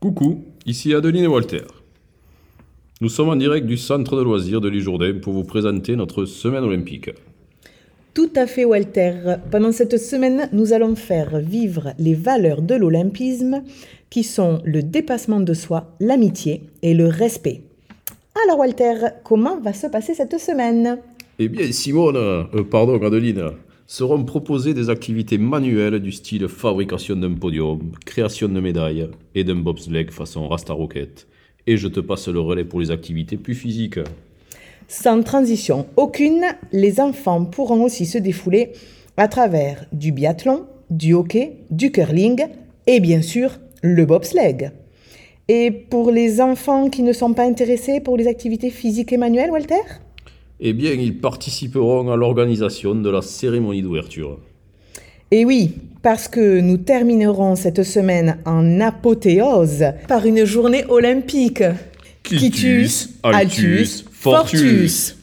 Coucou, ici Adeline et Walter. Nous sommes en direct du centre de loisirs de l'Isjourdain pour vous présenter notre semaine olympique. Tout à fait, Walter. Pendant cette semaine, nous allons faire vivre les valeurs de l'olympisme qui sont le dépassement de soi, l'amitié et le respect. Alors, Walter, comment va se passer cette semaine? Eh bien, Simone, euh, pardon Adeline, seront proposées des activités manuelles du style fabrication d'un podium, création de médailles et d'un bobsleigh façon Rasta Rocket. Et je te passe le relais pour les activités plus physiques. Sans transition aucune, les enfants pourront aussi se défouler à travers du biathlon, du hockey, du curling et bien sûr le bobsleigh. Et pour les enfants qui ne sont pas intéressés pour les activités physiques et manuelles, Walter? Eh bien, ils participeront à l'organisation de la cérémonie d'ouverture. Et oui, parce que nous terminerons cette semaine en apothéose par une journée olympique. Quitus, Altus, Fortus.